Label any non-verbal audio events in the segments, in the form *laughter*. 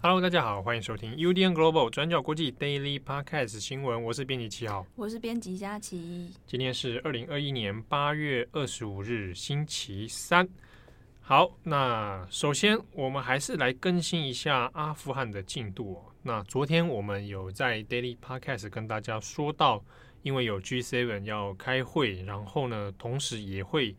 Hello，大家好，欢迎收听 UDN Global 转角国际 Daily Podcast 新闻，我是编辑七号，我是编辑佳琪。今天是二零二一年八月二十五日，星期三。好，那首先我们还是来更新一下阿富汗的进度哦。那昨天我们有在 Daily Podcast 跟大家说到，因为有 G7 要开会，然后呢，同时也会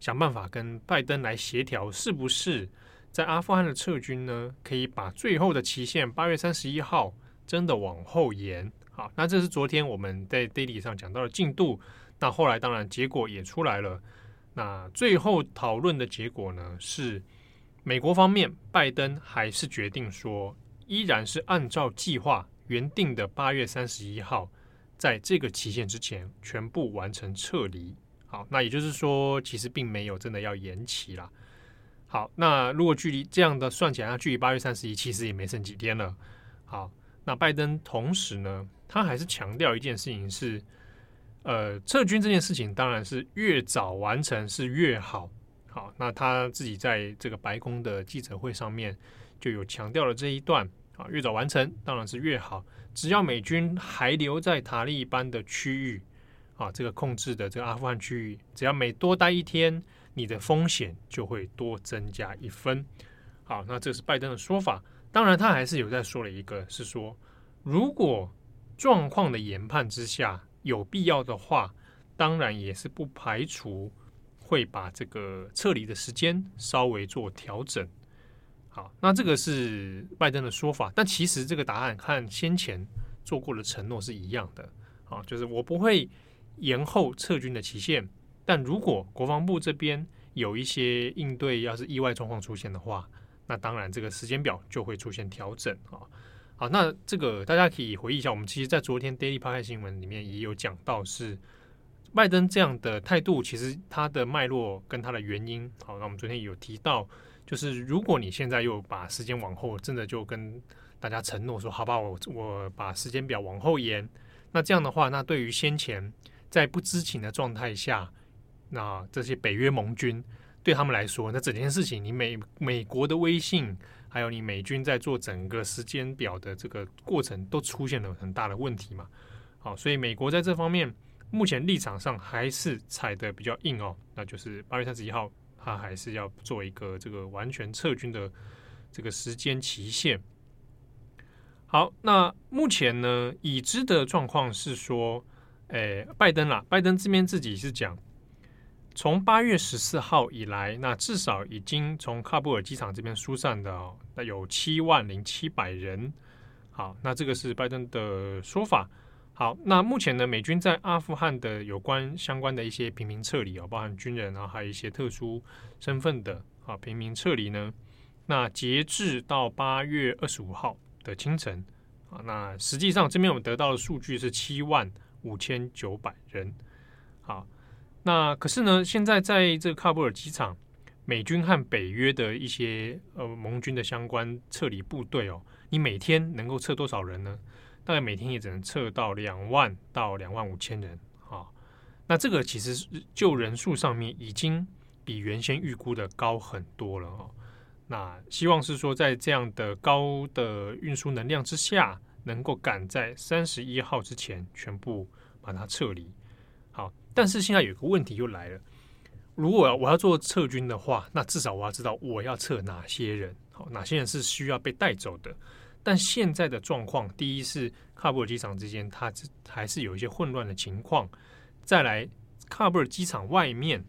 想办法跟拜登来协调，是不是？在阿富汗的撤军呢，可以把最后的期限八月三十一号真的往后延。好，那这是昨天我们在 Daily 上讲到的进度。那后来当然结果也出来了。那最后讨论的结果呢，是美国方面拜登还是决定说，依然是按照计划原定的八月三十一号，在这个期限之前全部完成撤离。好，那也就是说，其实并没有真的要延期啦。好，那如果距离这样的算起来，那距离八月三十一其实也没剩几天了。好，那拜登同时呢，他还是强调一件事情是，呃，撤军这件事情当然是越早完成是越好。好，那他自己在这个白宫的记者会上面就有强调了这一段。啊，越早完成当然是越好，只要美军还留在塔利班的区域，啊，这个控制的这个阿富汗区域，只要每多待一天。你的风险就会多增加一分。好，那这是拜登的说法。当然，他还是有在说了一个，是说如果状况的研判之下有必要的话，当然也是不排除会把这个撤离的时间稍微做调整。好，那这个是拜登的说法。但其实这个答案和先前做过的承诺是一样的。啊，就是我不会延后撤军的期限。但如果国防部这边有一些应对，要是意外状况出现的话，那当然这个时间表就会出现调整啊。好，那这个大家可以回忆一下，我们其实在昨天 Daily Podcast 新闻里面也有讲到，是拜登这样的态度，其实他的脉络跟他的原因。好，那我们昨天有提到，就是如果你现在又把时间往后，真的就跟大家承诺说，好吧，我我把时间表往后延，那这样的话，那对于先前在不知情的状态下。那这些北约盟军对他们来说，那整件事情，你美美国的威信，还有你美军在做整个时间表的这个过程，都出现了很大的问题嘛。好，所以美国在这方面目前立场上还是踩得比较硬哦，那就是八月三十一号，他还是要做一个这个完全撤军的这个时间期限。好，那目前呢，已知的状况是说，诶，拜登啦，拜登这边自己是讲。从八月十四号以来，那至少已经从喀布尔机场这边疏散的，那有七万零七百人。好，那这个是拜登的说法。好，那目前呢，美军在阿富汗的有关相关的一些平民撤离哦，包含军人啊，还有一些特殊身份的啊平民撤离呢。那截至到八月二十五号的清晨啊，那实际上这边我们得到的数据是七万五千九百人。那可是呢，现在在这个喀布尔机场，美军和北约的一些呃盟军的相关撤离部队哦，你每天能够撤多少人呢？大概每天也只能撤到两万到两万五千人啊、那这个其实就人数上面已经比原先预估的高很多了哦。那希望是说，在这样的高的运输能量之下，能够赶在三十一号之前全部把它撤离。但是现在有个问题又来了。如果我要做撤军的话，那至少我要知道我要撤哪些人，好，哪些人是需要被带走的。但现在的状况，第一是喀布尔机场之间，它还是有一些混乱的情况。再来，喀布尔机场外面，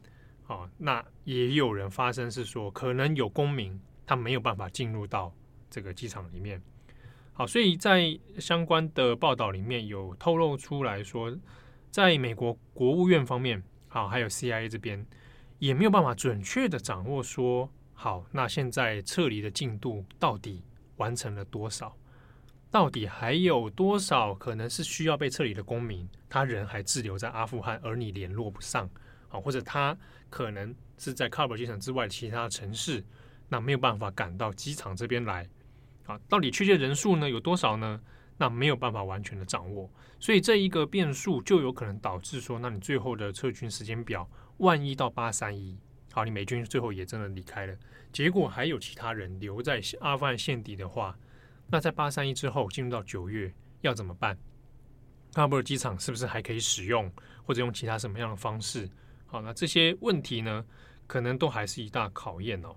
啊，那也有人发生是说，可能有公民他没有办法进入到这个机场里面。好，所以在相关的报道里面有透露出来说。在美国国务院方面，好，还有 CIA 这边也没有办法准确的掌握说，好，那现在撤离的进度到底完成了多少？到底还有多少可能是需要被撤离的公民，他人还滞留在阿富汗，而你联络不上，啊，或者他可能是在喀布尔机场之外其他城市，那没有办法赶到机场这边来，啊，到底确切人数呢有多少呢？那没有办法完全的掌握，所以这一个变数就有可能导致说，那你最后的撤军时间表，万一到八三一，好，你美军最后也真的离开了，结果还有其他人留在阿富汗现地的话，那在八三一之后进入到九月要怎么办？喀布尔机场是不是还可以使用，或者用其他什么样的方式？好，那这些问题呢，可能都还是一大考验哦。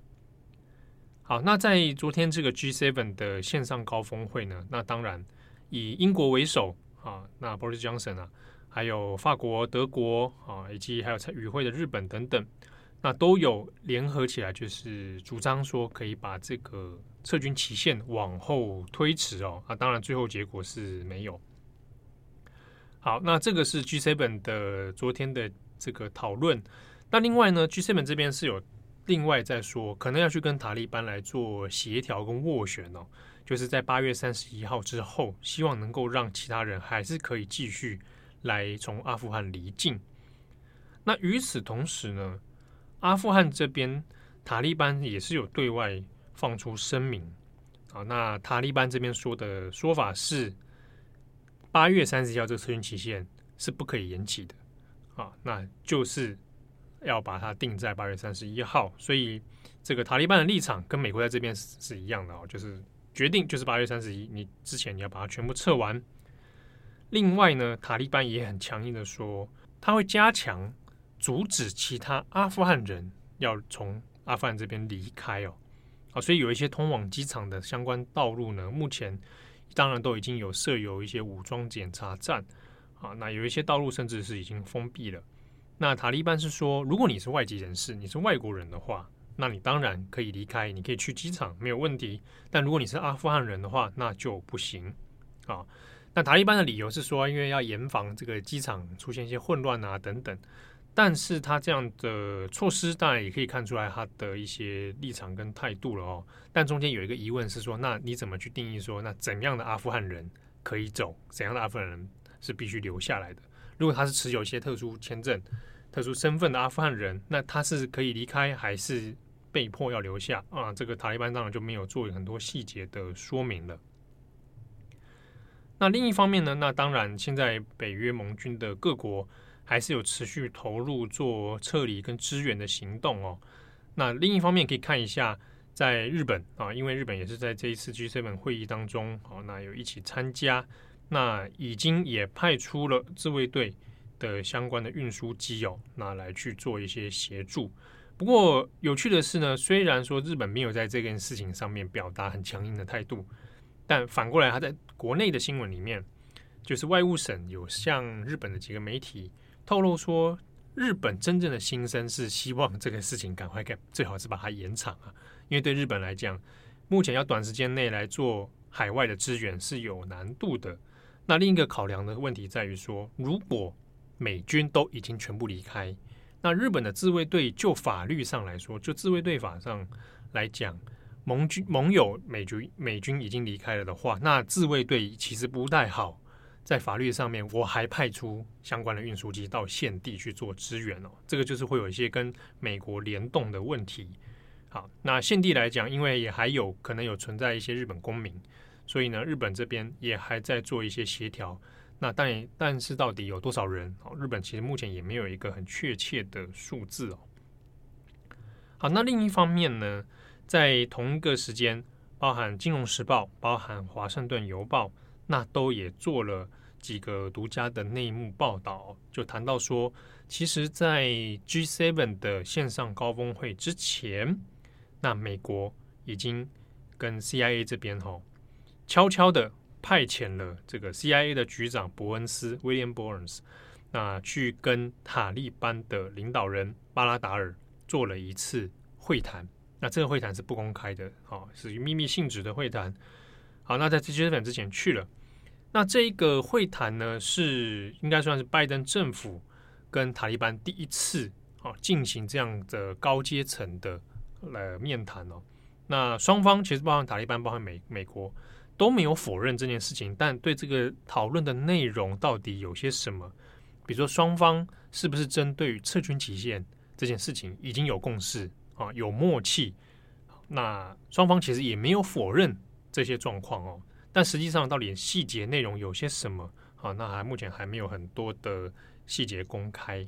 好，那在昨天这个 G7 的线上高峰会呢，那当然以英国为首啊，那 Boris Johnson 啊，还有法国、德国啊，以及还有参与会的日本等等，那都有联合起来，就是主张说可以把这个撤军期限往后推迟哦。啊，当然最后结果是没有。好，那这个是 G7 的昨天的这个讨论。那另外呢，G7 这边是有。另外在说，可能要去跟塔利班来做协调跟斡旋哦，就是在八月三十一号之后，希望能够让其他人还是可以继续来从阿富汗离境。那与此同时呢，阿富汗这边塔利班也是有对外放出声明啊。那塔利班这边说的说法是，八月三十一号这个撤军期限是不可以延期的啊，那就是。要把它定在八月三十一号，所以这个塔利班的立场跟美国在这边是是一样的哦，就是决定就是八月三十一，你之前你要把它全部撤完。另外呢，塔利班也很强硬的说，他会加强阻止其他阿富汗人要从阿富汗这边离开哦。啊，所以有一些通往机场的相关道路呢，目前当然都已经有设有一些武装检查站啊，那有一些道路甚至是已经封闭了。那塔利班是说，如果你是外籍人士，你是外国人的话，那你当然可以离开，你可以去机场没有问题。但如果你是阿富汗人的话，那就不行啊。那塔利班的理由是说，因为要严防这个机场出现一些混乱啊等等。但是他这样的措施，当然也可以看出来他的一些立场跟态度了哦。但中间有一个疑问是说，那你怎么去定义说，那怎样的阿富汗人可以走，怎样的阿富汗人是必须留下来的？如果他是持有一些特殊签证、特殊身份的阿富汗人，那他是可以离开还是被迫要留下啊？这个塔利班当然就没有做很多细节的说明了。那另一方面呢？那当然，现在北约盟军的各国还是有持续投入做撤离跟支援的行动哦。那另一方面可以看一下，在日本啊，因为日本也是在这一次 G7 会议当中，好，那有一起参加。那已经也派出了自卫队的相关的运输机哦，那来去做一些协助。不过有趣的是呢，虽然说日本没有在这件事情上面表达很强硬的态度，但反过来他在国内的新闻里面，就是外务省有向日本的几个媒体透露说，日本真正的心声是希望这个事情赶快改，最好是把它延长啊，因为对日本来讲，目前要短时间内来做海外的支援是有难度的。那另一个考量的问题在于说，如果美军都已经全部离开，那日本的自卫队就法律上来说，就自卫队法上来讲，盟军盟友美军美军已经离开了的话，那自卫队其实不太好，在法律上面我还派出相关的运输机到现地去做支援哦，这个就是会有一些跟美国联动的问题。好，那现地来讲，因为也还有可能有存在一些日本公民。所以呢，日本这边也还在做一些协调。那但但是到底有多少人？哦，日本其实目前也没有一个很确切的数字哦。好，那另一方面呢，在同一个时间，包含《金融时报》、包含《华盛顿邮报》，那都也做了几个独家的内幕报道，就谈到说，其实，在 G7 的线上高峰会之前，那美国已经跟 CIA 这边哈。悄悄的派遣了这个 CIA 的局长伯恩斯 （William Burns） 那去跟塔利班的领导人巴拉达尔做了一次会谈。那这个会谈是不公开的，好，是秘密性质的会谈。好，那在这些日本之前去了。那这一个会谈呢，是应该算是拜登政府跟塔利班第一次啊进行这样的高阶层的呃面谈哦。那双方其实包含塔利班，包含美美国。都没有否认这件事情，但对这个讨论的内容到底有些什么？比如说双方是不是针对于撤军期限这件事情已经有共识啊，有默契？那双方其实也没有否认这些状况哦，但实际上到底细节内容有些什么？啊，那还目前还没有很多的细节公开。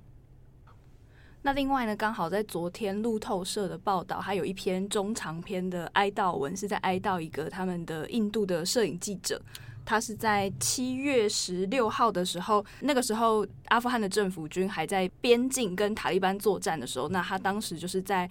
那另外呢，刚好在昨天路透社的报道，还有一篇中长篇的哀悼文，是在哀悼一个他们的印度的摄影记者。他是在七月十六号的时候，那个时候阿富汗的政府军还在边境跟塔利班作战的时候，那他当时就是在。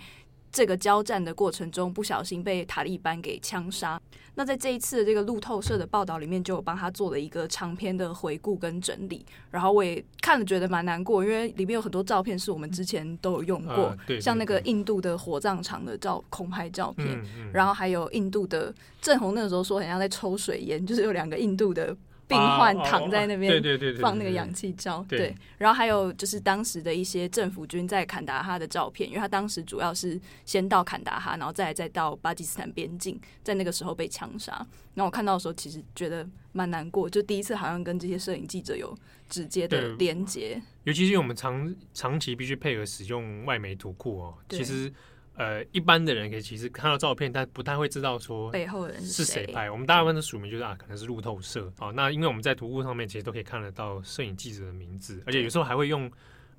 这个交战的过程中，不小心被塔利班给枪杀。那在这一次的这个路透社的报道里面，就有帮他做了一个长篇的回顾跟整理。然后我也看了，觉得蛮难过，因为里面有很多照片是我们之前都有用过，呃、对对对，像那个印度的火葬场的照空拍照片，嗯嗯、然后还有印度的郑红那个时候说很像在抽水烟，就是有两个印度的。病患躺在那边，对对对放那个氧气罩。对，然后还有就是当时的一些政府军在坎达哈的照片，因为他当时主要是先到坎达哈，然后再再到巴基斯坦边境，在那个时候被枪杀。然后我看到的时候，其实觉得蛮难过，就第一次好像跟这些摄影记者有直接的连接。尤其是我们长长期必须配合使用外媒图库哦，其实。呃，一般的人可以其实看到照片，但不太会知道说背后人是谁拍。我们大部分的署名就是啊，可能是路透社啊。那因为我们在图库上面其实都可以看得到摄影记者的名字，而且有时候还会用。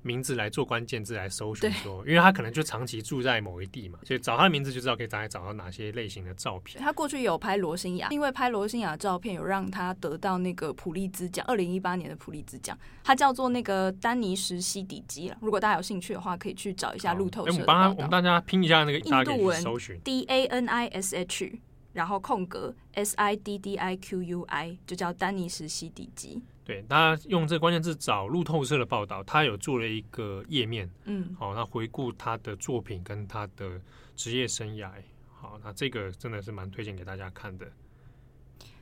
名字来做关键字来搜寻，说，因为他可能就长期住在某一地嘛，所以找他的名字就知道可以大概找到哪些类型的照片。他过去有拍罗兴亚，因为拍罗兴亚的照片有让他得到那个普利兹奖，二零一八年的普利兹奖。他叫做那个丹尼什西底基了。如果大家有兴趣的话，可以去找一下路透社。我们帮他，我们大家拼一下那个印度文搜寻 D A N I S H，然后空格 S I D D I Q U I，就叫丹尼什西底基。对，大家用这个关键字找路透社的报道，他有做了一个页面，嗯，好，那回顾他的作品跟他的职业生涯，好，那这个真的是蛮推荐给大家看的。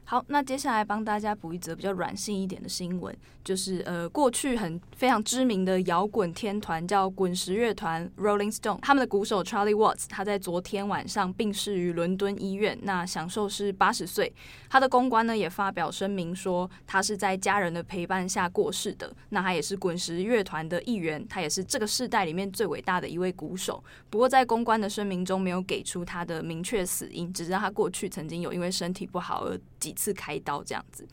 好，那接下来帮大家补一则比较软性一点的新闻，就是呃，过去很非常知名的摇滚天团叫滚石乐团 （Rolling Stone），他们的鼓手 Charlie Watts，他在昨天晚上病逝于伦敦医院，那享寿是八十岁。他的公关呢也发表声明说，他是在家人的陪伴下过世的。那他也是滚石乐团的一员，他也是这个世代里面最伟大的一位鼓手。不过在公关的声明中没有给出他的明确死因，只知道他过去曾经有因为身体不好而几次开刀这样子，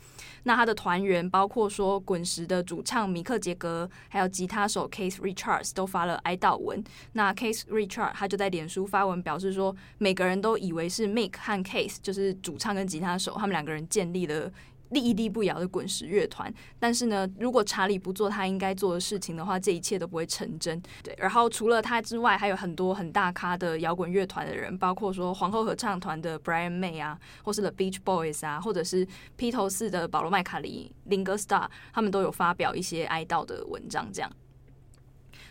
那他的团员包括说滚石的主唱米克杰格，还有吉他手 Case Richards 都发了哀悼文。那 Case Richards 他就在脸书发文表示说，每个人都以为是 Mick 和 Case，就是主唱跟吉他手，他们两个人建立了。屹立不摇的滚石乐团，但是呢，如果查理不做他应该做的事情的话，这一切都不会成真。对，然后除了他之外，还有很多很大咖的摇滚乐团的人，包括说皇后合唱团的 Brian May 啊，或是 The Beach Boys 啊，或者是披头士的保罗麦卡里、林格 Star，他们都有发表一些哀悼的文章，这样。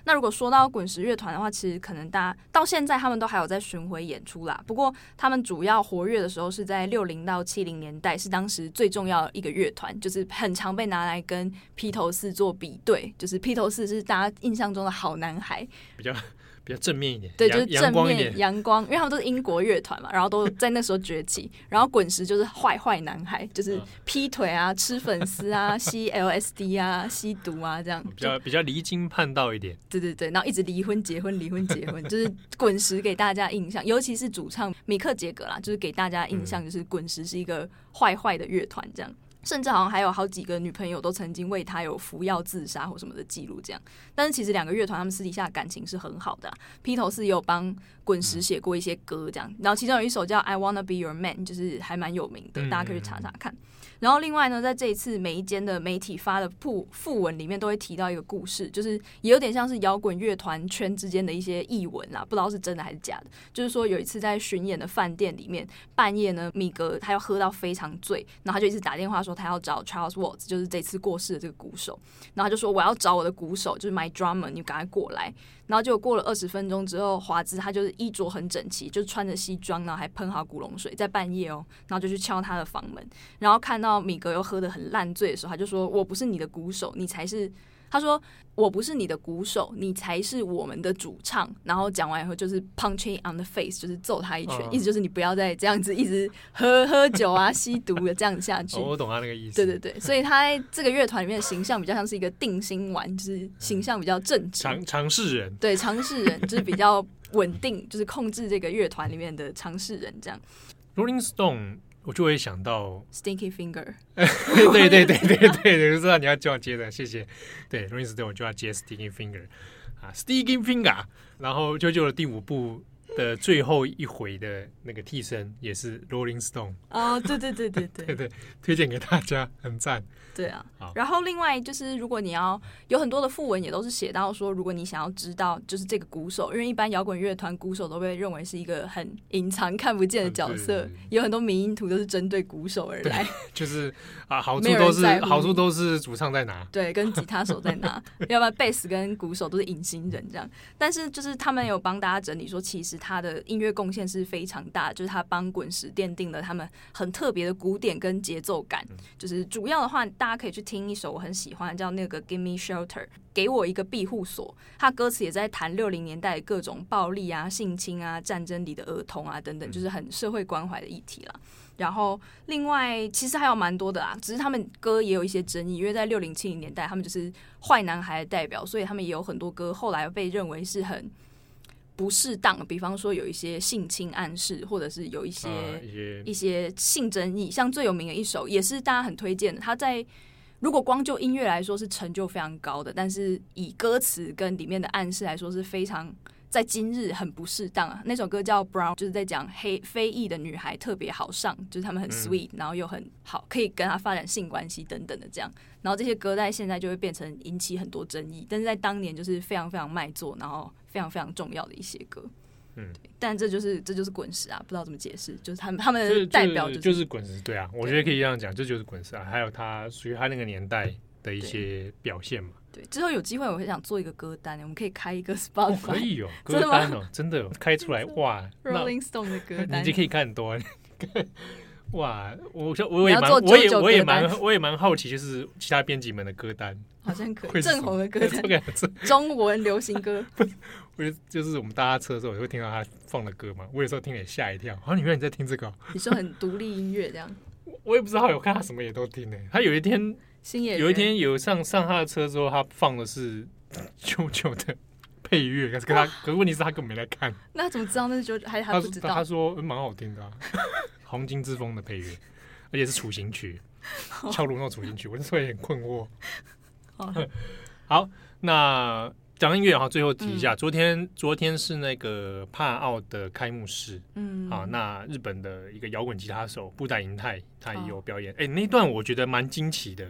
那如果说到滚石乐团的话，其实可能大家到现在他们都还有在巡回演出啦。不过他们主要活跃的时候是在六零到七零年代，是当时最重要的一个乐团，就是很常被拿来跟披头四做比对。就是披头四是大家印象中的好男孩，比较。比较正面一点，对，就是正面阳光，因为他们都是英国乐团嘛，然后都在那时候崛起。然后滚石就是坏坏男孩，就是劈腿啊、吃粉丝啊、*laughs* 吸 LSD 啊、吸毒啊这样，比较比较离经叛道一点。对对对，然后一直离婚、结婚、离婚、结婚，就是滚石给大家印象，尤其是主唱米克杰格啦，就是给大家印象就是滚石是一个坏坏的乐团这样。甚至好像还有好几个女朋友都曾经为他有服药自杀或什么的记录，这样。但是其实两个乐团他们私底下感情是很好的。披头士也有帮滚石写过一些歌，这样。然后其中有一首叫《I Wanna Be Your Man》，就是还蛮有名的，大家可以去查查看。然后另外呢，在这一次每一间的媒体发的訃訃文里面，都会提到一个故事，就是也有点像是摇滚乐团圈之间的一些译文啦，不知道是真的还是假的。就是说有一次在巡演的饭店里面，半夜呢，米格他要喝到非常醉，然后他就一直打电话说他要找 Charles Watts，就是这次过世的这个鼓手，然后他就说我要找我的鼓手，就是 My Drummer，你赶快过来。然后就过了二十分钟之后，华子他就是衣着很整齐，就穿着西装，然后还喷好古龙水，在半夜哦，然后就去敲他的房门，然后看到米格又喝得很烂醉的时候，他就说：“我不是你的鼓手，你才是。”他说：“我不是你的鼓手，你才是我们的主唱。”然后讲完以后，就是 punch i on the face，就是揍他一拳，意思就是你不要再这样子一直喝喝酒啊、吸毒的这样子下去。我懂他那个意思。对对对，所以他在这个乐团里面的形象比较像是一个定心丸，就是形象比较正直、常常识人。对，常识人就是比较稳定，就是控制这个乐团里面的常识人这样。Rolling Stone。我就会想到 Stinky Finger，对对对对对，我知道你要叫我接的，谢谢。对，Rolling Stone 我就要接 Stinky Finger 啊，Sticky Finger，然后 JoJo 的第五部的最后一回的那个替身也是 Rolling Stone。哦，对对对对对。对 *laughs* 对，推荐给大家，很赞。对啊，然后另外就是，如果你要有很多的副文，也都是写到说，如果你想要知道，就是这个鼓手，因为一般摇滚乐团鼓手都被认为是一个很隐藏、看不见的角色，有很多迷因图都是针对鼓手而来，*laughs* 就是啊，好处都是好处都是主唱在哪，对，跟吉他手在哪，*laughs* 要不然贝斯跟鼓手都是隐形人这样。但是就是他们有帮大家整理说，其实他的音乐贡献是非常大，就是他帮滚石奠定了他们很特别的鼓点跟节奏感，就是主要的话。大家可以去听一首我很喜欢，叫那个《Give Me Shelter》，给我一个庇护所。他歌词也在谈六零年代各种暴力啊、性侵啊、战争里的儿童啊等等，就是很社会关怀的议题了。然后另外其实还有蛮多的啊，只是他们歌也有一些争议，因为在六零七零年代他们就是坏男孩的代表，所以他们也有很多歌后来被认为是很不适当。比方说有一些性侵暗示，或者是有一些、呃、一些一些性争议，像最有名的一首也是大家很推荐的，他在。如果光就音乐来说是成就非常高的，但是以歌词跟里面的暗示来说是非常在今日很不适当啊。那首歌叫《Brown》，就是在讲黑非裔的女孩特别好上，就是他们很 sweet，然后又很好，可以跟他发展性关系等等的这样。然后这些歌在现在就会变成引起很多争议，但是在当年就是非常非常卖座，然后非常非常重要的一些歌。嗯，但这就是这就是滚石啊，不知道怎么解释，就是他们他们的代表就是就是滚石，对啊，我觉得可以这样讲，这就是滚石啊，还有他属于他那个年代的一些表现嘛。对，之后有机会我会想做一个歌单，我们可以开一个 spot，哦，可以哦，*laughs* 歌单哦，真的开出来哇，Rolling Stone 的歌 *laughs* 单，你就可以看很多。哇，我我也蛮我也我也蛮我也蛮好奇，就是其他编辑们的歌单，好像可以正红的歌单，*laughs* 中文流行歌。我就是我们搭车的时候，也会听到他放的歌嘛。我有时候听也吓一跳，好像你原来你在听这个？你说很独立音乐这样？*laughs* 我也不知道，有看他什么也都听呢。他有一天，有一天有上上他的车之后，他放的是 *laughs* 啾啾的配乐，可是跟他，可是问题是他根本没来看。那他怎么知道那是啾啾？还还不知道？他说蛮好听的，啊，*laughs* 黄金之风的配乐，而且是处刑曲，敲锣那种处刑曲，我那时候也很困惑。好，好，那。讲音乐哈，最后提一下，嗯、昨天昨天是那个帕奥的开幕式，嗯，啊，那日本的一个摇滚吉他手布袋银太他也有表演，哎、哦。欸，那段我觉得蛮惊奇的，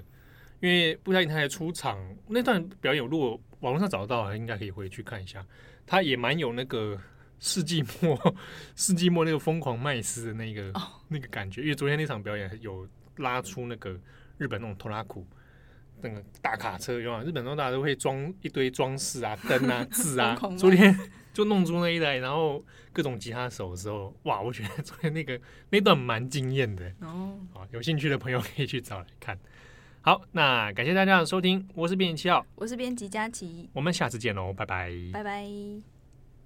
因为布袋银太的出场那段表演，如果网络上找得到，应该可以回去看一下，他也蛮有那个世纪末世纪末那个疯狂麦斯的那个、哦、那个感觉，因为昨天那场表演有拉出那个日本那种拖拉库。那个大卡车，有啊，日本东大都会装一堆装饰啊、灯啊、字啊。昨天就弄出那一台，然后各种吉他手的时候，哇，我觉得昨天那个那段蛮惊艳的哦。好，有兴趣的朋友可以去找来看。好，那感谢大家的收听，我是编辑七号，我是编辑佳琪，我们下次见喽，拜拜，拜拜。